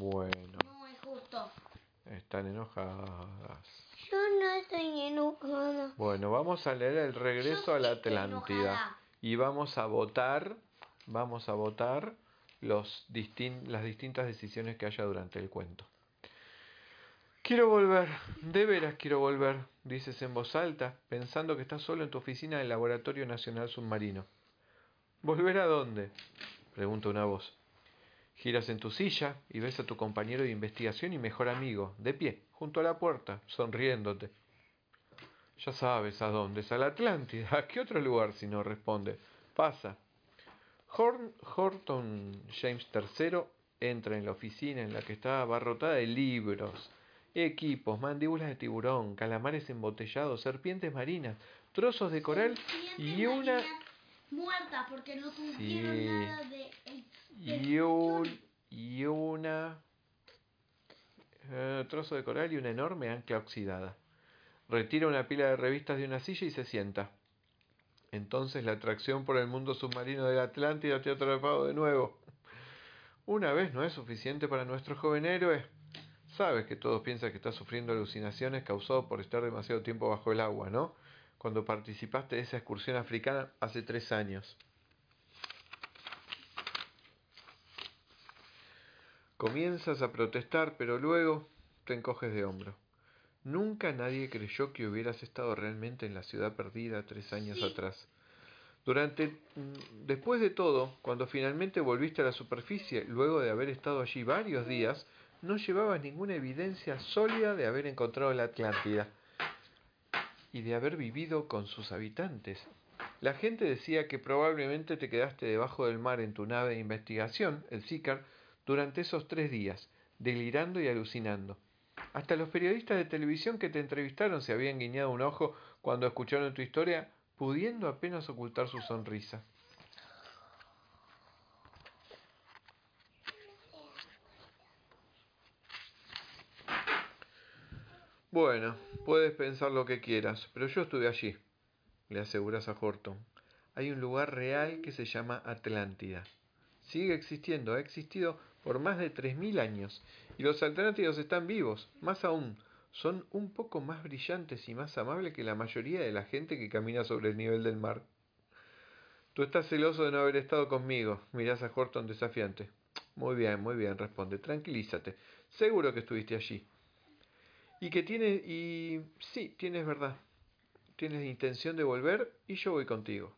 Bueno, No es justo. están enojadas. Yo no estoy enojada. Bueno, vamos a leer el regreso Yo a la Atlántida y vamos a votar, vamos a votar los distin- las distintas decisiones que haya durante el cuento. Quiero volver, de veras quiero volver, dices en voz alta, pensando que estás solo en tu oficina del Laboratorio Nacional Submarino. ¿Volver a dónde? pregunta una voz. Giras en tu silla y ves a tu compañero de investigación y mejor amigo, de pie, junto a la puerta, sonriéndote. Ya sabes a dónde, es a la Atlántida. ¿A qué otro lugar si no responde? Pasa. Horn- Horton James III entra en la oficina en la que está abarrotada de libros, equipos, mandíbulas de tiburón, calamares embotellados, serpientes marinas, trozos de coral y una Muerta porque no tuvieron Sí. nada de. y un y una eh, trozo de coral y una enorme ancla oxidada. Retira una pila de revistas de una silla y se sienta. Entonces la atracción por el mundo submarino de la Atlántida te ha atrapado de nuevo. Una vez no es suficiente para nuestro joven héroe. Sabes que todos piensan que estás sufriendo alucinaciones causadas por estar demasiado tiempo bajo el agua, ¿no? Cuando participaste de esa excursión africana hace tres años. Comienzas a protestar, pero luego te encoges de hombro. Nunca nadie creyó que hubieras estado realmente en la ciudad perdida tres años atrás. Durante, mm, después de todo, cuando finalmente volviste a la superficie, luego de haber estado allí varios días, no llevabas ninguna evidencia sólida de haber encontrado la Atlántida y de haber vivido con sus habitantes. La gente decía que probablemente te quedaste debajo del mar en tu nave de investigación, el Sicar, durante esos tres días, delirando y alucinando. Hasta los periodistas de televisión que te entrevistaron se habían guiñado un ojo cuando escucharon tu historia, pudiendo apenas ocultar su sonrisa. Bueno, puedes pensar lo que quieras, pero yo estuve allí, le aseguras a Horton. Hay un lugar real que se llama Atlántida. Sigue existiendo, ha existido por más de 3.000 años, y los atlántidos están vivos, más aún, son un poco más brillantes y más amables que la mayoría de la gente que camina sobre el nivel del mar. Tú estás celoso de no haber estado conmigo, mirás a Horton desafiante. Muy bien, muy bien, responde, tranquilízate, seguro que estuviste allí. Y que tienes, y sí, tienes verdad, tienes intención de volver y yo voy contigo.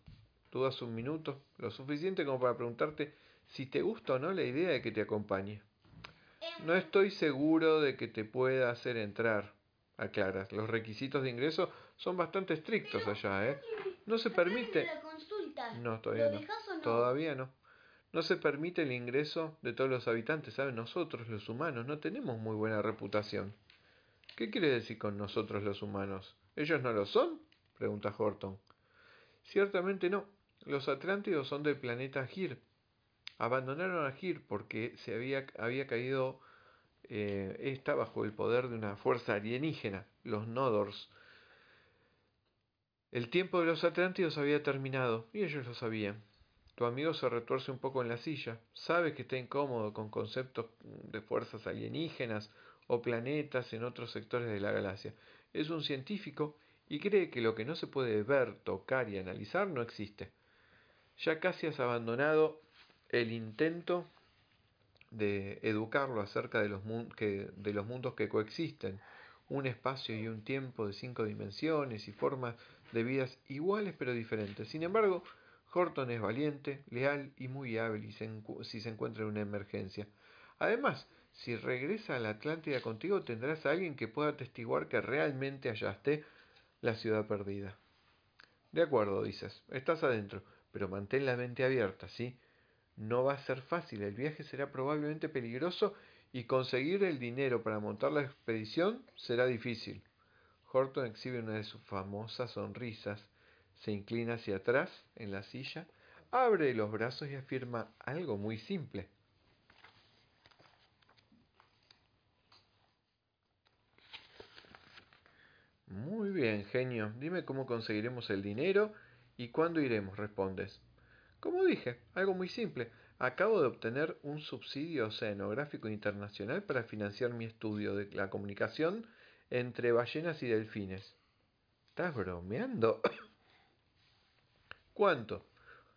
Dudas un minuto, lo suficiente como para preguntarte si te gusta o no la idea de que te acompañe. No estoy seguro de que te pueda hacer entrar, aclaras. Los requisitos de ingreso son bastante estrictos allá, ¿eh? No se permite... La consulta. No, todavía ¿Lo no. no? Todavía no. No se permite el ingreso de todos los habitantes, ¿saben? Nosotros, los humanos, no tenemos muy buena reputación. ¿Qué quiere decir con nosotros los humanos? ¿Ellos no lo son? pregunta Horton. Ciertamente no. Los Atlántidos son del planeta Gir. Abandonaron a Gir porque se había, había caído, eh, está bajo el poder de una fuerza alienígena, los Nodors. El tiempo de los Atlántidos había terminado y ellos lo sabían. Tu amigo se retuerce un poco en la silla. Sabe que está incómodo con conceptos de fuerzas alienígenas o planetas en otros sectores de la galaxia. Es un científico y cree que lo que no se puede ver, tocar y analizar no existe. Ya casi has abandonado el intento de educarlo acerca de los, que- de los mundos que coexisten, un espacio y un tiempo de cinco dimensiones y formas de vidas iguales pero diferentes. Sin embargo, Horton es valiente, leal y muy hábil si se encuentra en una emergencia. Además, si regresa a la Atlántida contigo, tendrás a alguien que pueda atestiguar que realmente hallaste la ciudad perdida. De acuerdo, dices, estás adentro, pero mantén la mente abierta, ¿sí? No va a ser fácil, el viaje será probablemente peligroso y conseguir el dinero para montar la expedición será difícil. Horton exhibe una de sus famosas sonrisas, se inclina hacia atrás en la silla, abre los brazos y afirma algo muy simple. Muy bien, genio. Dime cómo conseguiremos el dinero y cuándo iremos, respondes. Como dije, algo muy simple. Acabo de obtener un subsidio oceanográfico internacional para financiar mi estudio de la comunicación entre ballenas y delfines. ¿Estás bromeando? ¿Cuánto?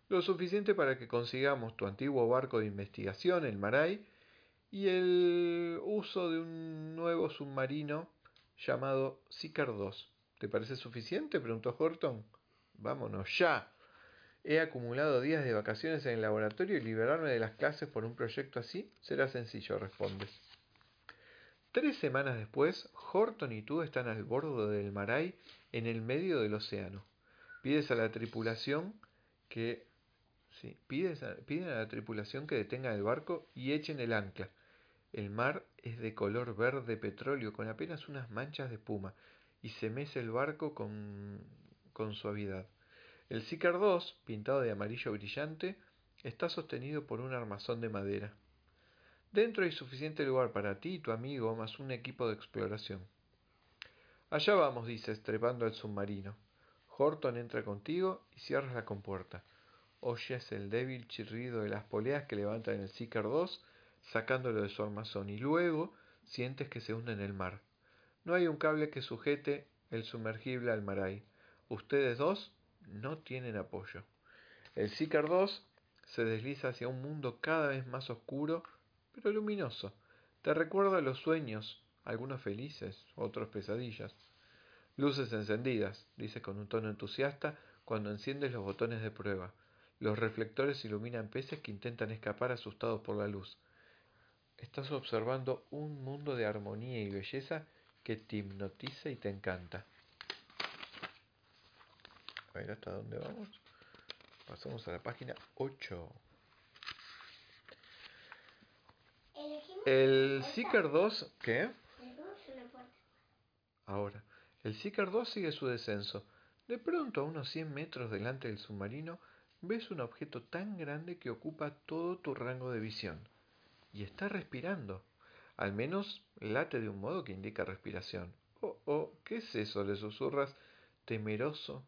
Lo suficiente para que consigamos tu antiguo barco de investigación, el Maray, y el uso de un nuevo submarino llamado Sicar 2. ¿Te parece suficiente? preguntó Horton. Vámonos ya. He acumulado días de vacaciones en el laboratorio y liberarme de las clases por un proyecto así será sencillo, respondes. Tres semanas después, Horton y tú están al borde del Maray en el medio del océano. Pides a la tripulación que sí, pides piden a la tripulación que detenga el barco y echen el ancla. El mar es de color verde petróleo con apenas unas manchas de espuma y se mece el barco con, con suavidad. El Sicar 2, pintado de amarillo brillante, está sostenido por un armazón de madera. Dentro hay suficiente lugar para ti y tu amigo más un equipo de exploración. Allá vamos, dices, trepando al submarino. Horton entra contigo y cierras la compuerta. Oyes el débil chirrido de las poleas que levantan el Sicar 2 sacándolo de su armazón y luego sientes que se hunde en el mar. No hay un cable que sujete el sumergible al maray. Ustedes dos no tienen apoyo. El Sicar 2 se desliza hacia un mundo cada vez más oscuro, pero luminoso. Te recuerda los sueños, algunos felices, otros pesadillas. Luces encendidas, dice con un tono entusiasta cuando enciendes los botones de prueba. Los reflectores iluminan peces que intentan escapar asustados por la luz. Estás observando un mundo de armonía y belleza que te hipnotiza y te encanta. A ver hasta dónde vamos. Pasamos a la página 8. El Seeker 2, ¿qué? Ahora, el Seeker 2 sigue su descenso. De pronto, a unos 100 metros delante del submarino, ves un objeto tan grande que ocupa todo tu rango de visión y está respirando. Al menos late de un modo que indica respiración. Oh, oh, ¿qué es eso? le susurras, temeroso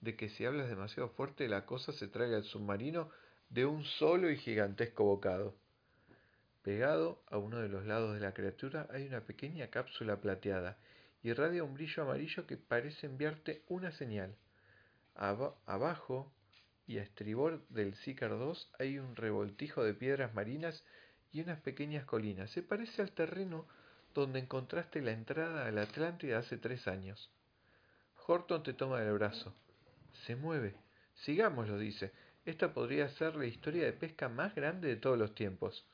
de que si hablas demasiado fuerte la cosa se traiga el submarino de un solo y gigantesco bocado. Pegado a uno de los lados de la criatura hay una pequeña cápsula plateada y radia un brillo amarillo que parece enviarte una señal. abajo y a estribor del Sicar 2 hay un revoltijo de piedras marinas y unas pequeñas colinas. Se parece al terreno donde encontraste la entrada a la Atlántida hace tres años. Horton te toma del brazo. Se mueve. Sigámoslo, dice. Esta podría ser la historia de pesca más grande de todos los tiempos.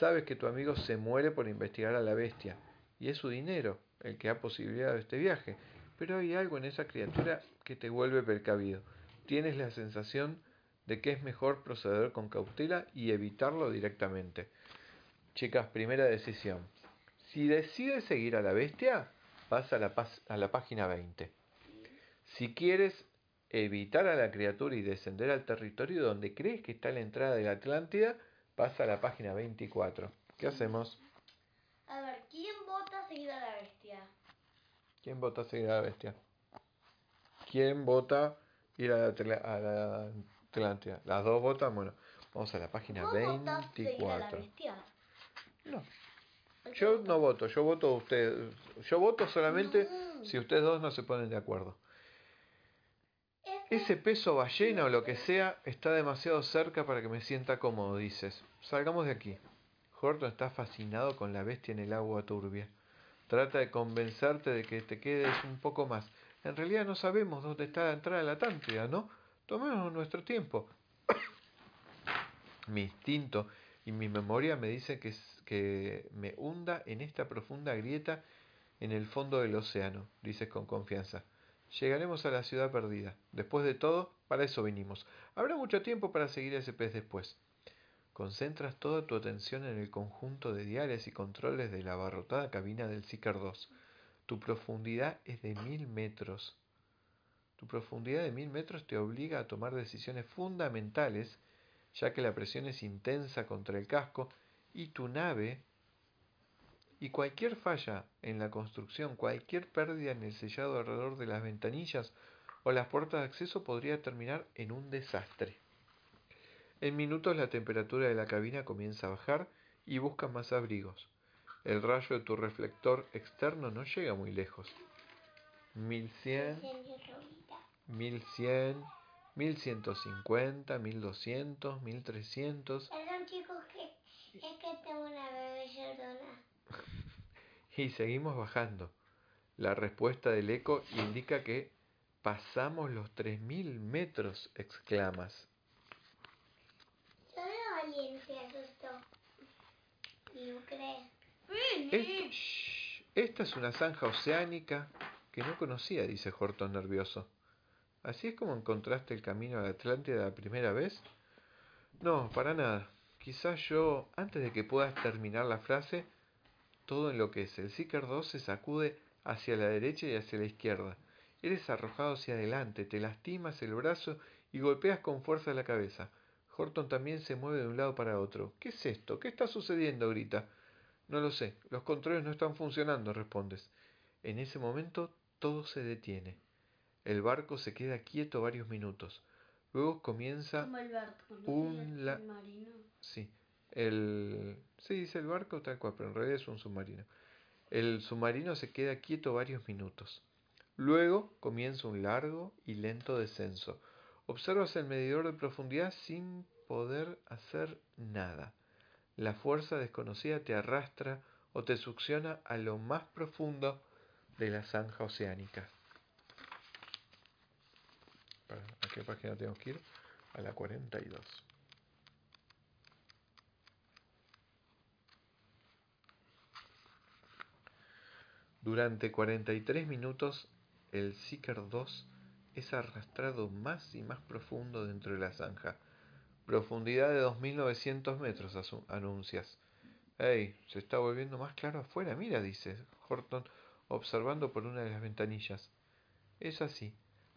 Sabes que tu amigo se muere por investigar a la bestia, y es su dinero el que ha posibilitado este viaje, pero hay algo en esa criatura que te vuelve precavido. Tienes la sensación de que es mejor proceder con cautela y evitarlo directamente. Chicas, primera decisión. Si decides seguir a la bestia, pasa a la, a la página 20. Si quieres evitar a la criatura y descender al territorio donde crees que está la entrada de la Atlántida, pasa a la página 24. ¿Qué hacemos? A ver, ¿quién vota seguir a la bestia? ¿Quién vota seguir a la bestia? ¿Quién vota ir a la, a la Las dos votan, bueno, vamos a la página ¿Vos votás seguir a la 24. bestia? No, yo no voto, yo voto usted, yo voto solamente si ustedes dos no se ponen de acuerdo. Ese peso ballena o lo que sea está demasiado cerca para que me sienta cómodo, dices. Salgamos de aquí. Horton está fascinado con la bestia en el agua turbia. Trata de convencerte de que te quedes un poco más. En realidad no sabemos dónde está la entrada de la Atlántida, ¿no? Tomemos nuestro tiempo. mi instinto y mi memoria me dicen que, me hunda en esta profunda grieta en el fondo del océano, dices con confianza. Llegaremos a la ciudad perdida. Después de todo, para eso vinimos. Habrá mucho tiempo para seguir a ese pez después. Concentras toda tu atención en el conjunto de diales y controles de la abarrotada cabina del Seeker 2. Tu profundidad es de mil metros. Tu profundidad de mil metros te obliga a tomar decisiones fundamentales, ya que la presión es intensa contra el casco y tu nave y cualquier falla en la construcción, cualquier pérdida en el sellado alrededor de las ventanillas o las puertas de acceso podría terminar en un desastre. En minutos la temperatura de la cabina comienza a bajar y buscas más abrigos. El rayo de tu reflector externo no llega muy lejos. 1100, 1100, 1150, 1200, 1300. Perdón chicos, que es que tengo una bebé llorona. Y seguimos bajando. La respuesta del eco indica que pasamos los 3.000 metros, exclamas. Solo alguien se asustó. Y cree. Esto- shh, esta es una zanja oceánica que no conocía, dice Horton nervioso. ¿Así es como encontraste el camino a la Atlántida la primera vez? No, para nada. Quizás yo, antes de que puedas terminar la frase, todo enloquece. El Seeker 2 se sacude hacia la derecha y hacia la izquierda. Eres arrojado hacia adelante, te lastimas el brazo y golpeas con fuerza la cabeza. Horton también se mueve de un lado para otro. ¿Qué es esto? ¿Qué está sucediendo? grita. No lo sé. Los controles no están funcionando, respondes. En ese momento todo se detiene. El barco se queda quieto varios minutos. Luego comienza Como el barco, ¿no? un la- submarino. Sí, el... Sí, dice el barco tal cual, pero en realidad es un submarino. El submarino se queda quieto varios minutos. Luego comienza un largo y lento descenso. Observas el medidor de profundidad sin poder hacer nada. La fuerza desconocida te arrastra o te succiona a lo más profundo de la zanja oceánica. ¿A qué página tenemos que ir? A la 42. Durante 43 minutos, el Seeker 2 es arrastrado más y más profundo dentro de la zanja. Profundidad de 2900 metros, anuncias. ¡Ey! Se está volviendo más claro afuera, mira, dice Horton, observando por una de las ventanillas. Es así.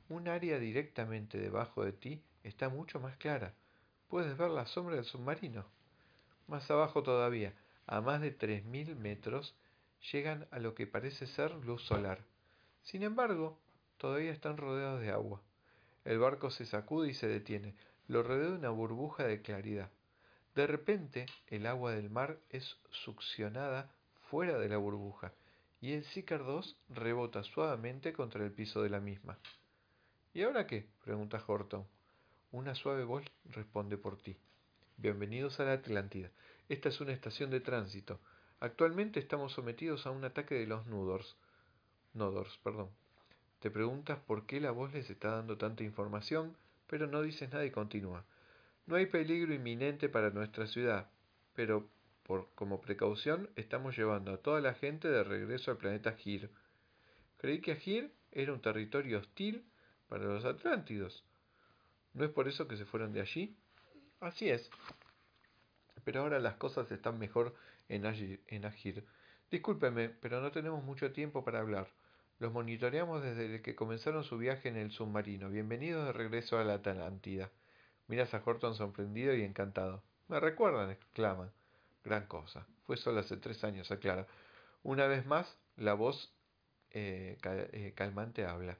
Un área directamente debajo de ti está mucho más clara. Puedes ver la sombra del submarino. Más abajo todavía, a más de 3.000 metros, llegan a lo que parece ser luz solar. Sin embargo, todavía están rodeados de agua. El barco se sacude y se detiene. Lo rodea una burbuja de claridad. De repente, el agua del mar es succionada fuera de la burbuja y el Seeker 2 rebota suavemente contra el piso de la misma. ¿Y ahora qué? pregunta Horton. Una suave voz responde por ti. Bienvenidos a la Atlántida. Esta es una estación de tránsito. Actualmente estamos sometidos a un ataque de los Nudors. Nodors, perdón. Te preguntas por qué la voz les está dando tanta información, pero no dices nada y continúa. No hay peligro inminente para nuestra ciudad, pero como precaución estamos llevando a toda la gente de regreso al planeta Gir. Creí que Gir era un territorio hostil para los Atlántidos. ¿No es por eso que se fueron de allí? Así es. Pero ahora las cosas están mejor en Agir. En. Discúlpeme, pero no tenemos mucho tiempo para hablar. Los monitoreamos desde que comenzaron su viaje en el submarino. Bienvenidos de regreso a la Atlántida. Miras a Horton sorprendido y encantado. Me recuerdan, exclama. Gran cosa. Fue solo hace tres años, aclara. Una vez más, la voz eh, eh, calmante habla.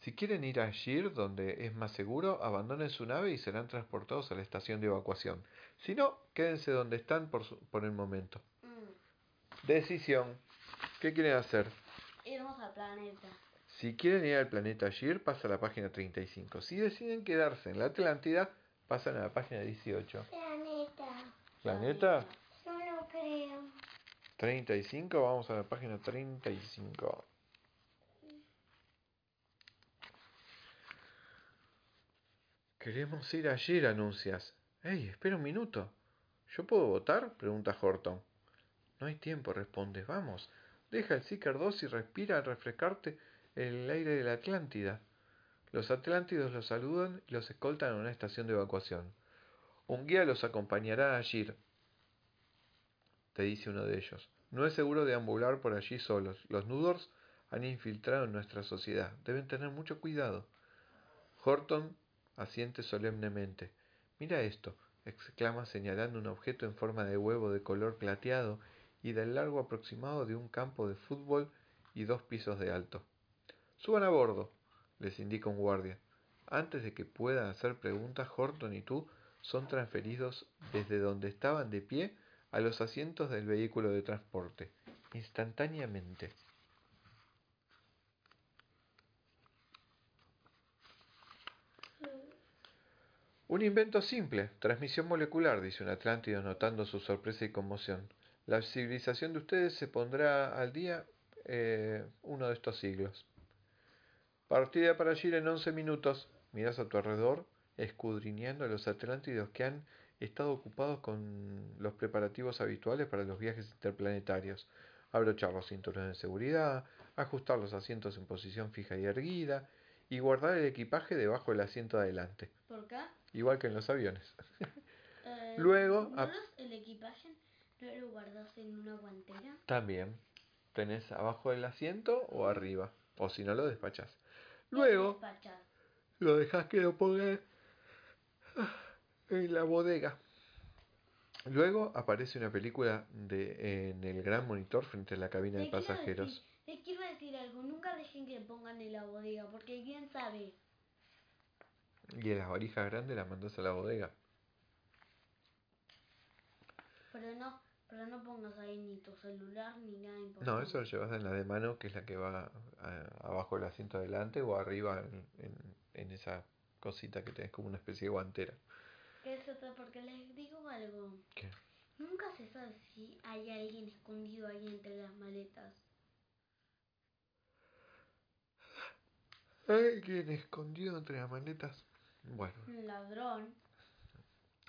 Si quieren ir a Shir, donde es más seguro, abandonen su nave y serán transportados a la estación de evacuación. Si no, quédense donde están por, su- por el momento. Mm. Decisión. ¿Qué quieren hacer? Irnos al planeta. Si quieren ir al planeta Shir, pasa a la página 35. Si deciden quedarse en la Atlántida, pasan a la página 18. Planeta. ¿Planeta? Yo no creo. 35, vamos a la página 35. Queremos ir ayer, anuncias. ¡Ey, espera un minuto! ¿Yo puedo votar? pregunta Horton. No hay tiempo, respondes. Vamos, deja el Seeker 2 y respira al refrescarte el aire de la Atlántida. Los atlántidos los saludan y los escoltan a una estación de evacuación. Un guía los acompañará allí, te dice uno de ellos. No es seguro deambular por allí solos. Los Nudors han infiltrado en nuestra sociedad. Deben tener mucho cuidado. Horton asiente solemnemente. Mira esto, exclama señalando un objeto en forma de huevo de color plateado y del largo aproximado de un campo de fútbol y dos pisos de alto. Suban a bordo, les indica un guardia. Antes de que puedan hacer preguntas, Horton y tú son transferidos desde donde estaban de pie a los asientos del vehículo de transporte, instantáneamente. Un invento simple, transmisión molecular, dice un Atlántido notando su sorpresa y conmoción. La civilización de ustedes se pondrá al día eh, uno de estos siglos. Partida para allí en 11 minutos. Miras a tu alrededor, escudriñando a los Atlántidos que han estado ocupados con los preparativos habituales para los viajes interplanetarios. Abrochar los cinturones de seguridad, ajustar los asientos en posición fija y erguida, y guardar el equipaje debajo del asiento de adelante. ¿Por qué? Igual que en los aviones. Eh, Luego, ¿no el equipaje no lo guardas en una guantera? También. Tenés abajo del asiento o arriba. O si no lo despachás. Luego Despachar. lo dejas que lo ponga en la bodega. Luego aparece una película de, en el gran monitor frente a la cabina de pasajeros. decir- Les quiero decir algo, nunca dejen que pongan en la bodega, porque quién sabe. Y en las varijas grandes las mandas a la bodega. Pero no, pero no pongas ahí ni tu celular ni nada importante. No, eso lo llevas en la de mano, que es la que va a- abajo del asiento adelante o arriba en, en- en esa cosita que tenés como una especie de guantera. Eso es porque les digo algo. ¿Qué? Nunca se sabe si hay alguien escondido ahí entre las maletas. Alguien escondido entre las maletas. Bueno. Un ladrón.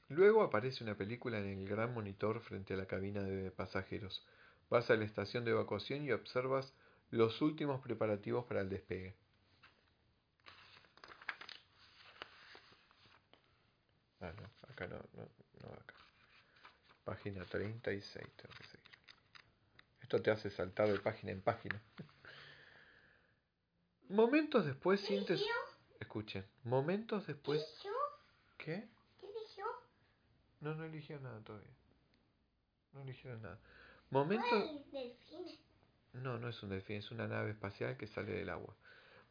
Luego aparece una película en el gran monitor frente a la cabina de pasajeros. Vas a la estación de evacuación y observas los últimos preparativos para el despegue. Ah, no, acá no, no, no acá. Página 36 tengo que seguir. Esto te hace saltar de página en página. Momentos después sientes... Escuchen, momentos después... ¿Qué? ¿Qué eligió? No, no eligió nada todavía. No eligieron nada. Momento... ¿Cuál delfín? No, no es un delfín, es una nave espacial que sale del agua.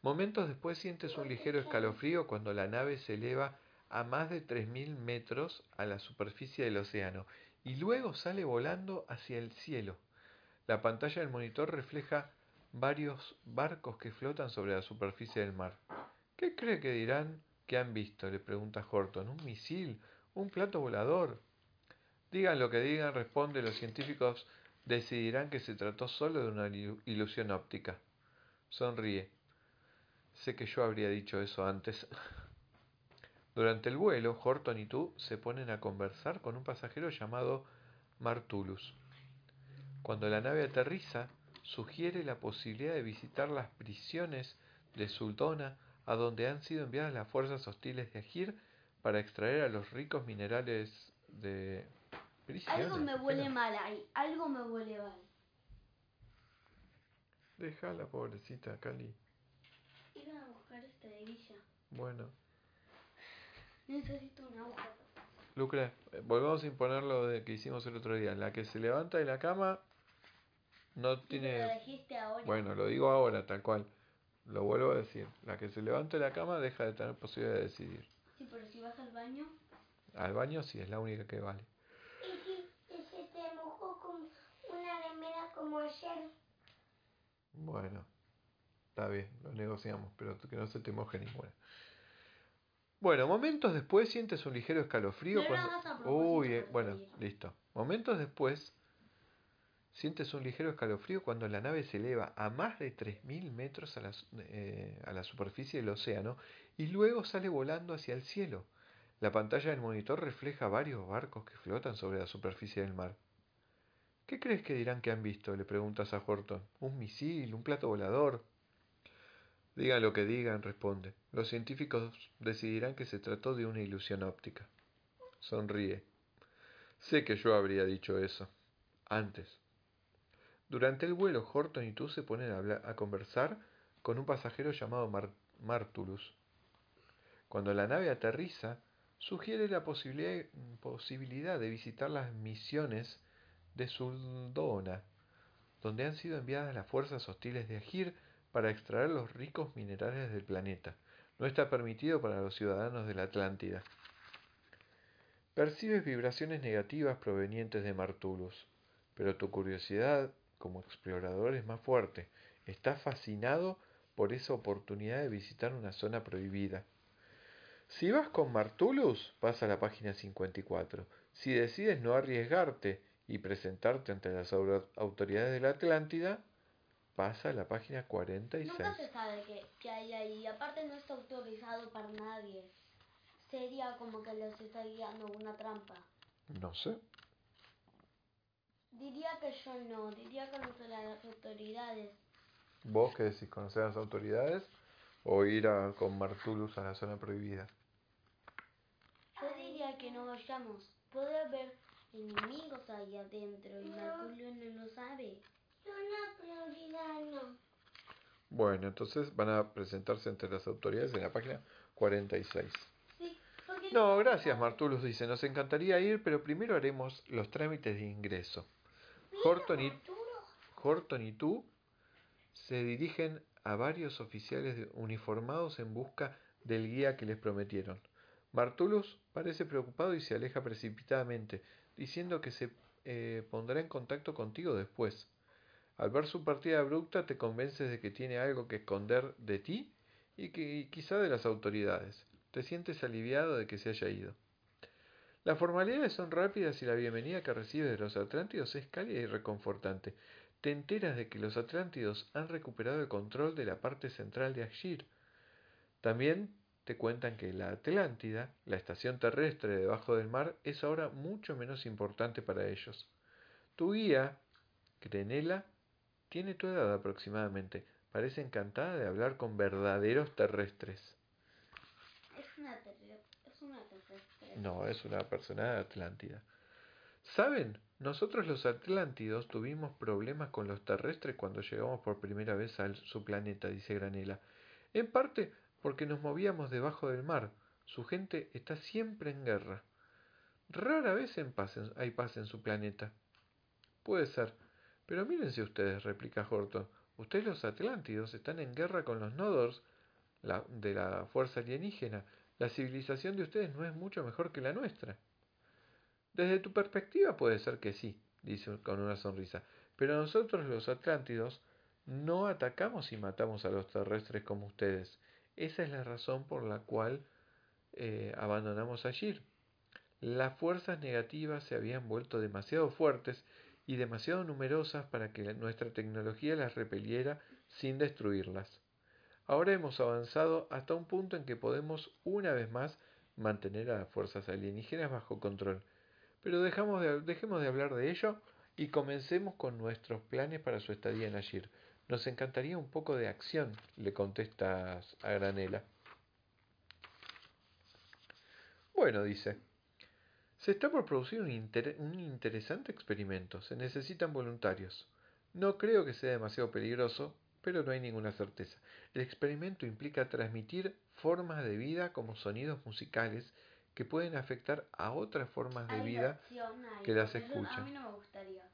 Momentos después sientes un ligero escalofrío cuando la nave se eleva a más de 3.000 metros a la superficie del océano y luego sale volando hacia el cielo. La pantalla del monitor refleja varios barcos que flotan sobre la superficie del mar. ¿Qué cree que dirán que han visto? le pregunta Horton. ¿Un misil? ¿Un plato volador? Digan lo que digan, responde, los científicos decidirán que se trató solo de una ilu- ilusión óptica. Sonríe. Sé que yo habría dicho eso antes. Durante el vuelo, Horton y tú se ponen a conversar con un pasajero llamado Martulus. Cuando la nave aterriza, sugiere la posibilidad de visitar las prisiones de Sultona, a donde han sido enviadas las fuerzas hostiles de Agir para extraer a los ricos minerales de... Prisiones, Algo me ¿por qué huele mal ahí. Algo me huele mal. Déjala, pobrecita, Cali. A buscar esta hebilla. Bueno. Necesito una hoja. Lucre, eh, volvamos a imponer lo de que hicimos el otro día. La que se levanta de la cama no me lo tiene... dijiste ahora. Bueno, lo digo ahora, tal cual. Lo vuelvo a decir. La que se levanta de la cama deja de tener posibilidad de decidir. Sí, pero si vas al baño. Al baño sí, es la única que vale. ¿Y si, y si te mojó con una remera como ayer? Bueno, está bien, lo negociamos, pero que no se te moje ninguna. Bueno, momentos después sientes un ligero escalofrío No cuando... Uy, eh, bueno, listo. Momentos después sientes un ligero escalofrío cuando la nave se eleva a más de 3.000 metros a la, eh, a la superficie del océano y luego sale volando hacia el cielo. La pantalla del monitor refleja varios barcos que flotan sobre la superficie del mar. ¿Qué crees que dirán que han visto? Le preguntas a Horton. ¿Un misil? ¿Un plato volador? Digan lo que digan, responde. Los científicos decidirán que se trató de una ilusión óptica. Sonríe. Sé que yo habría dicho eso. Antes. Durante el vuelo, Horton y tú se ponen a, conversar con un pasajero llamado Martulus. Cuando la nave aterriza, sugiere la posibilidad, de visitar las misiones de Suldona, donde han sido enviadas las fuerzas hostiles de Agir para extraer los ricos minerales del planeta. No está permitido para los ciudadanos de la Atlántida. Percibes vibraciones negativas provenientes de Martulus, pero tu curiosidad como explorador es más fuerte. Estás fascinado por esa oportunidad de visitar una zona prohibida. Si vas con Martulus, pasa a la página 54. Si decides no arriesgarte y presentarte ante las autoridades de la Atlántida, pasa a la página 46. Nunca se sabe qué, hay ahí. Aparte no está autorizado para nadie. Sería como que los está guiando una trampa. No sé. Diría que yo no, diría conocer a las autoridades. ¿Vos qué decís? ¿Conocer a las autoridades o ir a, con Martulus a la zona prohibida? Yo diría que no vayamos. Puede haber enemigos ahí adentro y Martulus no lo sabe. Zona prioridad no. Bueno, entonces van a presentarse entre las autoridades en la página 46. Sí, no, gracias Martulus dice, nos encantaría ir, pero primero haremos los trámites de ingreso. Horton y, Horton y tú se dirigen a varios oficiales uniformados en busca del guía que les prometieron. Martulus parece preocupado y se aleja precipitadamente, diciendo que se eh, pondrá en contacto contigo después. Al ver su partida abrupta te convences de que tiene algo que esconder de ti y que quizá de las autoridades. Te sientes aliviado de que se haya ido. Las formalidades son rápidas y la bienvenida que recibes de los atlántidos es cálida y reconfortante. Te enteras de que los atlántidos han recuperado el control de la parte central de Ashir. También te cuentan que la Atlántida, la estación terrestre debajo del mar, es ahora mucho menos importante para ellos. Tu guía, Grenela, tiene tu edad aproximadamente. Parece encantada de hablar con verdaderos terrestres. Es una no, es una persona de Atlántida. ¿Saben? Nosotros los Atlántidos tuvimos problemas con los terrestres cuando llegamos por primera vez a su planeta, dice Granela. En parte porque nos movíamos debajo del mar. Su gente está siempre en guerra. Rara vez en paz hay paz en su planeta. Puede ser. Pero mírense ustedes, replica Horton. Ustedes los Atlántidos están en guerra con los Nodors de la fuerza alienígena la civilización de ustedes no es mucho mejor que la nuestra. Desde tu perspectiva puede ser que sí, dice con una sonrisa, pero nosotros los Atlántidos no atacamos y matamos a los terrestres como ustedes. Esa es la razón por la cual eh, abandonamos allí. Las fuerzas negativas se habían vuelto demasiado fuertes y demasiado numerosas para que nuestra tecnología las repeliera sin destruirlas. Ahora hemos avanzado hasta un punto en que podemos una vez más mantener a las fuerzas alienígenas bajo control. Pero dejemos de hablar de ello y comencemos con nuestros planes para su estadía en Ashir. Nos encantaría un poco de acción, le contestas a Granela. Bueno, dice, se está por producir un, un interesante experimento. Se necesitan voluntarios. No creo que sea demasiado peligroso, pero no hay ninguna certeza. El experimento implica transmitir formas de vida como sonidos musicales que pueden afectar a otras formas de vida que las escuchan. A mí no me gustaría.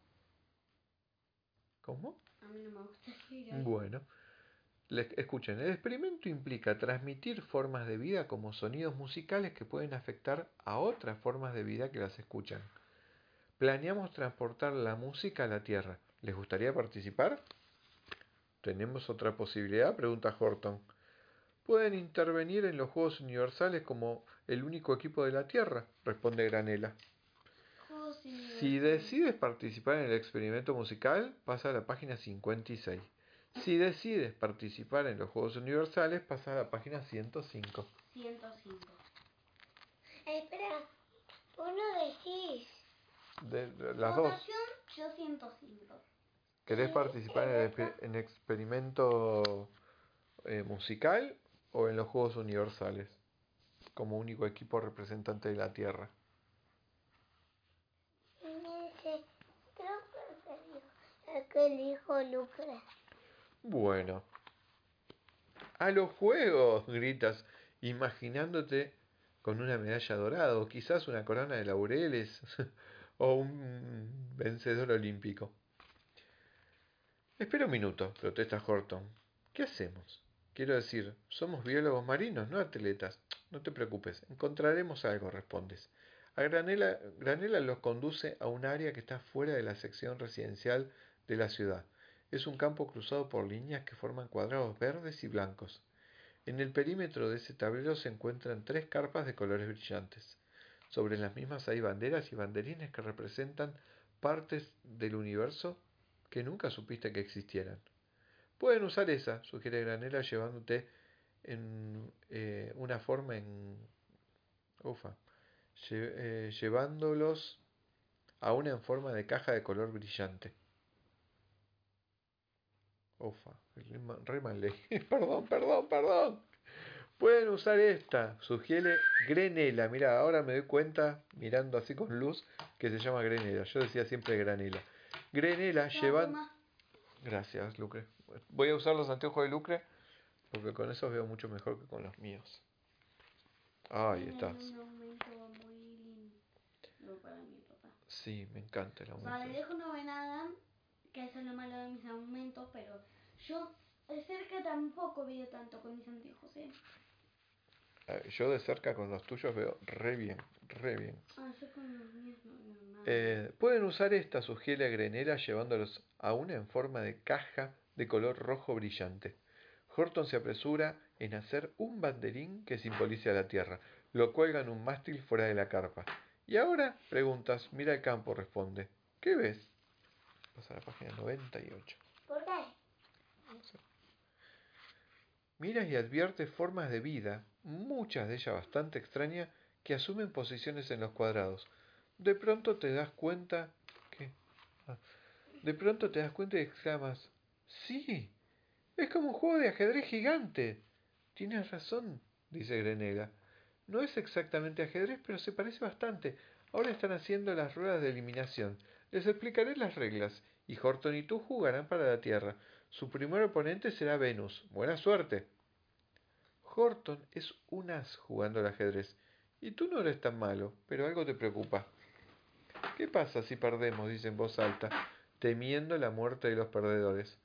¿Cómo? A mí no me gustaría. Bueno, escuchen, el experimento implica transmitir formas de vida como sonidos musicales que pueden afectar a otras formas de vida que las escuchan. Planeamos transportar la música a la Tierra. ¿Les gustaría participar? ¿Tenemos otra posibilidad? pregunta Horton. Pueden intervenir en los Juegos Universales como el único equipo de la Tierra, responde Granela. Si decides participar en el experimento musical, pasa a la página 56. Si decides participar en los Juegos Universales, pasa a la página 105. 105. espera, uno decís. De, las dos. Yo 105. ¿Querés participar en el experimento eh, musical o en los Juegos Universales? Como único equipo representante de la Tierra. Creo que sería el que dijo Lucre. Bueno. A los juegos, gritas, imaginándote con una medalla dorada o quizás una corona de laureles o un vencedor olímpico. Espera un minuto, protesta Horton. ¿Qué hacemos? Quiero decir, somos biólogos marinos, no atletas. No te preocupes, encontraremos algo, respondes. A Granela, Granela los conduce a un área que está fuera de la sección residencial de la ciudad. Es un campo cruzado por líneas que forman cuadrados verdes y blancos. En el perímetro de ese tablero se encuentran tres carpas de colores brillantes. Sobre las mismas hay banderas y banderines que representan partes del universo que nunca supiste que existieran. Pueden usar esa, sugiere Granela, llevándote en eh, una forma en... Ufa. Eh, llevándolos a una en forma de caja de color brillante. Ufa, re mal leí. perdón, perdón, perdón. Pueden usar esta, sugiere Grenela. Mira, ahora me doy cuenta, mirando así con luz, que se llama Grenela. Yo decía siempre Granela. Grenela llevan... Gracias, Lucre. Voy a usar los anteojos de Lucre porque con esos veo mucho mejor que con los míos. Ahí estás. Sí, me encanta el aumento. lejos no ve nada, que eso es lo malo de mis aumentos, pero yo de cerca tampoco veo tanto con mis anteojos, ¿eh? Eh, Yo de cerca con los tuyos veo re bien, re bien. Ah, yo con los míos no veo nada. Eh, pueden usar esta, sugiere Grenera, llevándolos a una en forma de caja de color rojo brillante. Horton se apresura en hacer un banderín que simbolice a la tierra. Lo cuelga en un mástil fuera de la carpa. ¿Y ahora? Preguntas. Mira el campo, responde. ¿Qué ves? Pasa a la página 98. ¿Por qué? Miras y adviertes formas de vida, muchas de ellas bastante extrañas, que asumen posiciones en los cuadrados. De pronto te das cuenta que... ah, de pronto te das cuenta y exclamas, sí, es como un juego de ajedrez gigante. Tienes razón, dice Grenela. No es exactamente ajedrez, pero se parece bastante. Ahora están haciendo las ruedas de eliminación. Les explicaré las reglas, y Horton y tú jugarán para la Tierra. Su primer oponente será Venus. Buena suerte. Horton es un as jugando al ajedrez, y tú no eres tan malo, pero algo te preocupa. ¿Qué pasa si perdemos? dice en voz alta, temiendo la muerte de los perdedores.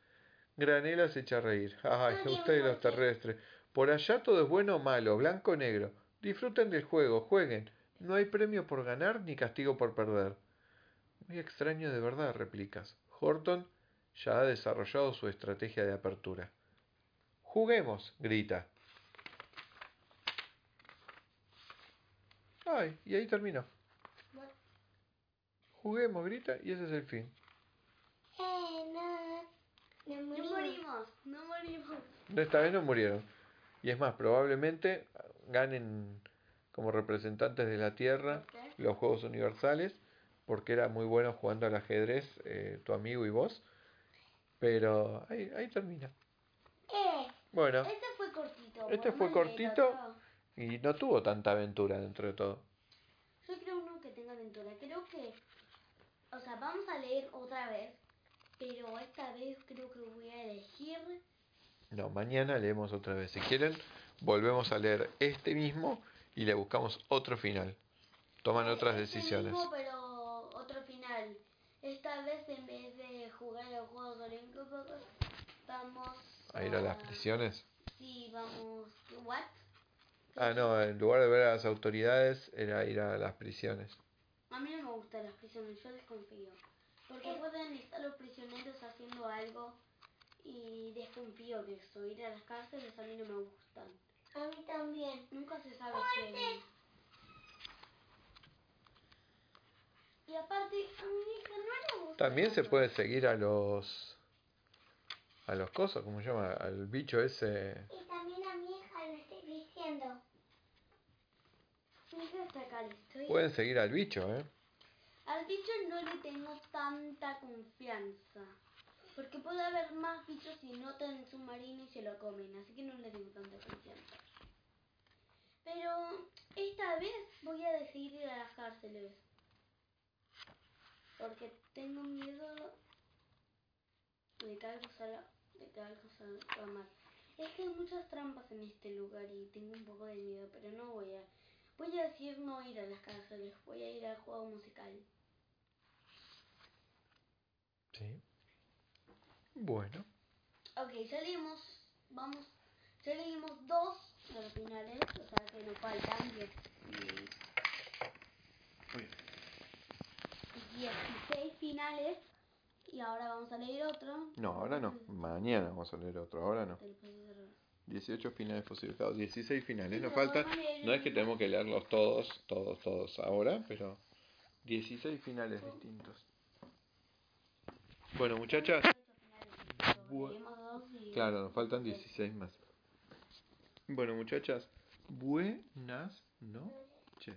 Granela se echa a reír. Ay, ustedes los terrestres. Por allá todo es bueno o malo, blanco o negro. Disfruten del juego, jueguen. No hay premio por ganar ni castigo por perder. Muy extraño de verdad, replicas. Horton ya ha desarrollado su estrategia de apertura. Juguemos, grita. Ay, y ahí terminó. Juguemos, grita, y ese es el fin. Eh, no. No no morimos. morimos, no morimos. Esta vez no murieron. Y es más, probablemente ganen como representantes de la Tierra los Juegos Universales, porque era muy bueno jugando al ajedrez eh, tu amigo y vos. Pero ahí, ahí termina. Eh, Bueno, Este fue cortito. Este fue cortito. y no tuvo tanta aventura dentro de todo. Yo creo uno que tenga aventura. Creo que, o sea, vamos a leer otra vez, pero esta vez creo que voy a elegir. No, mañana leemos otra vez. Si quieren, volvemos a leer este mismo y le buscamos otro final. Toman otras este decisiones. mismo, pero. Esta vez en vez de jugar a los Juegos Olímpicos, vamos A ir a las prisiones. Sí, vamos. ¿What? Ah, no, en lugar de ver a las autoridades, era ir a las prisiones. A mí no me gustan las prisiones, yo desconfío. Porque pueden estar los prisioneros haciendo algo y desconfío de eso. Ir a las cárceles a mí no me gustan. a mí también. Nunca se sabe qué. Y aparte, a. También se puede seguir a los. a los cosas, ¿cómo se llama? Al bicho ese. Y también a mi hija le estoy diciendo. Mi hija está acá, le estoy. Pueden seguir al bicho, ¿eh? Al bicho no le tengo tanta confianza. Porque puede haber más bichos si notan el submarino y se lo comen, así que no le tengo tanta atención. Pero esta vez voy a decidir ir a las cárceles. Porque tengo miedo de que algo salga, de que algo salga mal. Es que hay muchas trampas en este lugar y tengo un poco de miedo, pero no voy a... Voy a decir no ir a las cárceles, voy a ir al juego musical. Sí. Bueno. Ok, salimos, vamos, salimos dos de los finales, o sea que nos faltan 10 Muy 16 finales y ahora vamos a leer otro. No, ahora no. Mañana vamos a leer otro. Ahora no. Te lo puedo cerrar. 18 finales posibles. 16 finales. Nos falta. No es que tenemos que leerlos todos, todos, todos ahora, pero 16 finales distintos. Bueno, muchachas. 18 finales. Bu- Leemos dos y- Claro, nos faltan 16 más. Bueno, muchachas. Buenas noches.